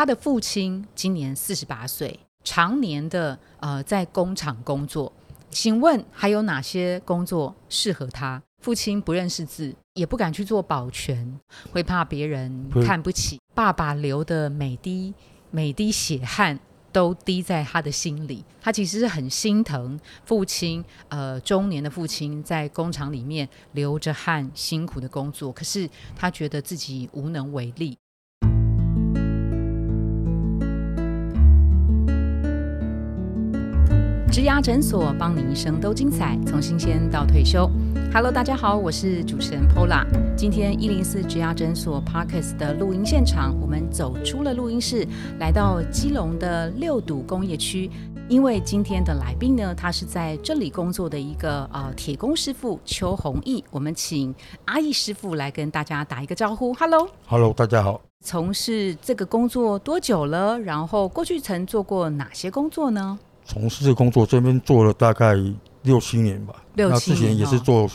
他的父亲今年四十八岁，常年的呃在工厂工作。请问还有哪些工作适合他？父亲不认识字，也不敢去做保全，会怕别人看不起。爸爸流的每滴每滴血汗都滴在他的心里，他其实是很心疼父亲。呃，中年的父亲在工厂里面流着汗，辛苦的工作，可是他觉得自己无能为力。植牙诊所，帮你一生都精彩，从新鲜到退休。Hello，大家好，我是主持人 Pola。今天一零四植牙诊所 Parkes 的录音现场，我们走出了录音室，来到基隆的六堵工业区。因为今天的来宾呢，他是在这里工作的一个呃铁工师傅邱弘毅。我们请阿义师傅来跟大家打一个招呼。Hello，Hello，大家好。从事这个工作多久了？然后过去曾做过哪些工作呢？从事这工作，这边做了大概六七年吧。六七年。之前也是做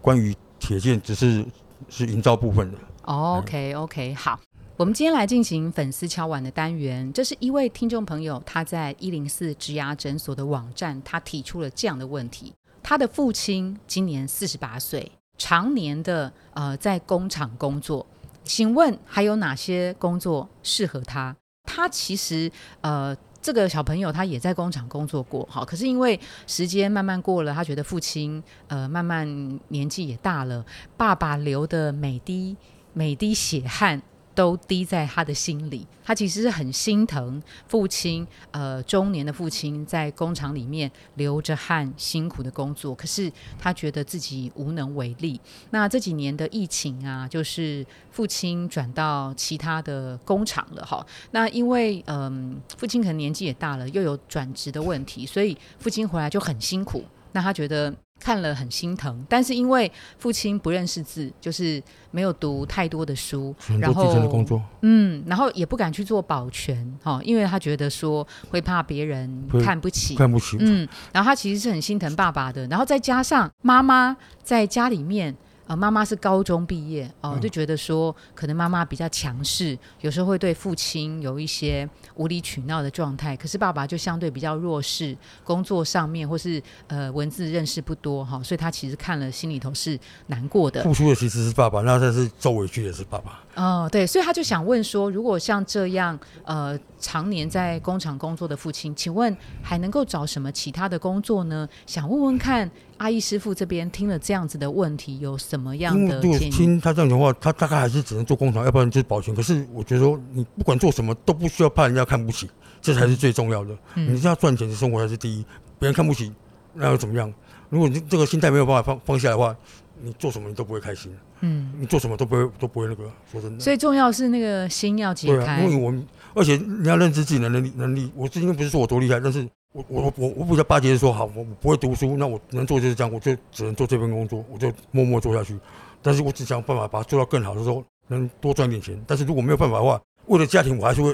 关于铁件，只是是营造部分的。OK OK，好，我们今天来进行粉丝敲碗的单元。这是一位听众朋友，他在一零四植牙诊所的网站，他提出了这样的问题：他的父亲今年四十八岁，常年的呃在工厂工作，请问还有哪些工作适合他？他其实呃。这个小朋友他也在工厂工作过，好，可是因为时间慢慢过了，他觉得父亲呃慢慢年纪也大了，爸爸流的每滴每滴血汗。都滴在他的心里，他其实是很心疼父亲。呃，中年的父亲在工厂里面流着汗，辛苦的工作，可是他觉得自己无能为力。那这几年的疫情啊，就是父亲转到其他的工厂了哈。那因为嗯，父亲可能年纪也大了，又有转职的问题，所以父亲回来就很辛苦。那他觉得。看了很心疼，但是因为父亲不认识字，就是没有读太多的书，然后的工作，嗯，然后也不敢去做保全，哈，因为他觉得说会怕别人看不起，看不起，嗯，然后他其实是很心疼爸爸的，然后再加上妈妈在家里面。呃，妈妈是高中毕业哦，就觉得说可能妈妈比较强势，有时候会对父亲有一些无理取闹的状态。可是爸爸就相对比较弱势，工作上面或是呃文字认识不多哈，所以他其实看了心里头是难过的。付出的其实是爸爸，那但是受委屈的是爸爸。哦，对，所以他就想问说，如果像这样呃常年在工厂工作的父亲，请问还能够找什么其他的工作呢？想问问看。阿义师傅这边听了这样子的问题，有什么样的建议？听他这样的话，他大概还是只能做工厂，要不然就是保全。可是我觉得说，你不管做什么，都不需要怕人家看不起，这才是最重要的。你是要赚钱的生活才是第一，别人看不起那又怎么样？如果你这个心态没有办法放放下的话，你做什么你都不会开心。嗯，你做什么都不会都不会那个说真的。所以重要是那个心要解开。因为我们而且你要认知自己的能力能力。我今天不是说我多厉害，但是。我我我我比较巴结的说好，我我不会读书，那我能做就是这样，我就只能做这份工作，我就默默做下去。但是我只想办法把它做到更好的时候，能多赚点钱。但是如果没有办法的话，为了家庭，我还是会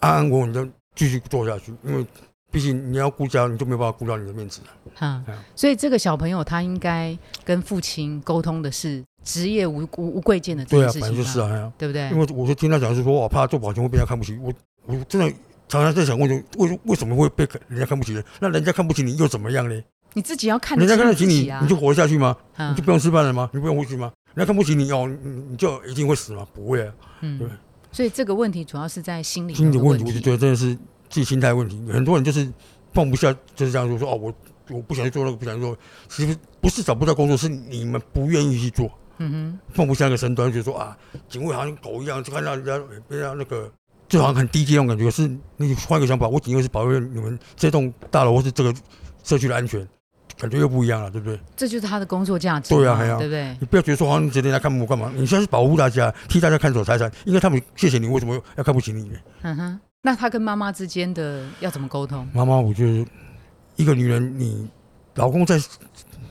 安安稳稳的继续做下去。因为毕竟你要顾家，你就没有办法顾到你的面子了。哈，所以这个小朋友他应该跟父亲沟通的是职业无无无贵贱的这件事情，就是啊，对不对？因为我就听他讲是说，我怕做保全会被人家看不起，我我真的。常常在想问，就为为什么会被人家看不起？那人家看不起你又怎么样呢？你自己要看，人家看得起你，你就活下去吗？你就不用吃饭了吗？你不用呼吸吗？人家看不起你哦，你你就一定会死吗？不会啊。嗯，对。所以这个问题主要是在心理心理问题，我就觉得真的是自己心态问题。很多人就是放不下，就是这样说说哦，我我不想去做那个，不想做。其实不是找不到工作，是你们不愿意去做。嗯哼，放不下那个身段，就说啊，警卫好像狗一样，就看到人家人家那个。就好像很低阶那种感觉，是你换一个想法，我仅仅是保卫你们这栋大楼或是这个社区的安全，感觉又不一样了，对不对？这就是他的工作价值，对啊，对不对？你不要觉得说好像你整天来看我干嘛？你现在是保护大家，替大家看守财产，应该他们谢谢你，为什么要看不起你？嗯哼，那他跟妈妈之间的要怎么沟通？妈妈，我觉得一个女人，你老公在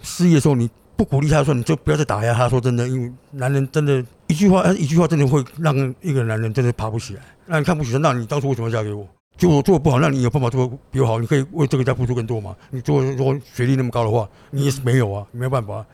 失业的时候，你不鼓励他说，你就不要再打压他。说真的，因为男人真的，一句话，一句话真的会让一个男人真的爬不起来。那你看不起，那你当初为什么嫁给我？就我做的不好，那你有办法做比我好？你可以为这个家付出更多嘛？你做如果学历那么高的话，你也是没有啊，没有办法。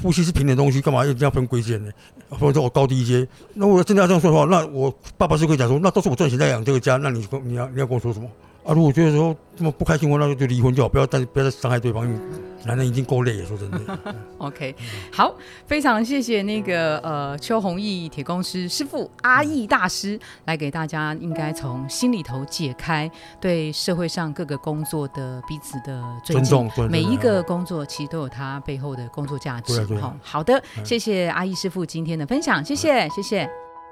夫妻是平等东西，干嘛要这样分贵贱呢？或者说我高低阶？那我真的要这样说的话，那我爸爸是可以讲说，那都是我赚钱在养这个家，那你你要你要跟我说什么？啊，如果觉得说这么不开心，我那就就离婚就好，不要但不要再伤害对方，因为男人已经够累了。说真的，OK，好，非常谢谢那个呃邱弘毅铁公师师傅阿义大师来给大家，应该从心里头解开对社会上各个工作的彼此的尊重，每一个工作其实都有它背后的工作价值好好的，谢谢阿义师傅今天的分享，谢谢谢谢。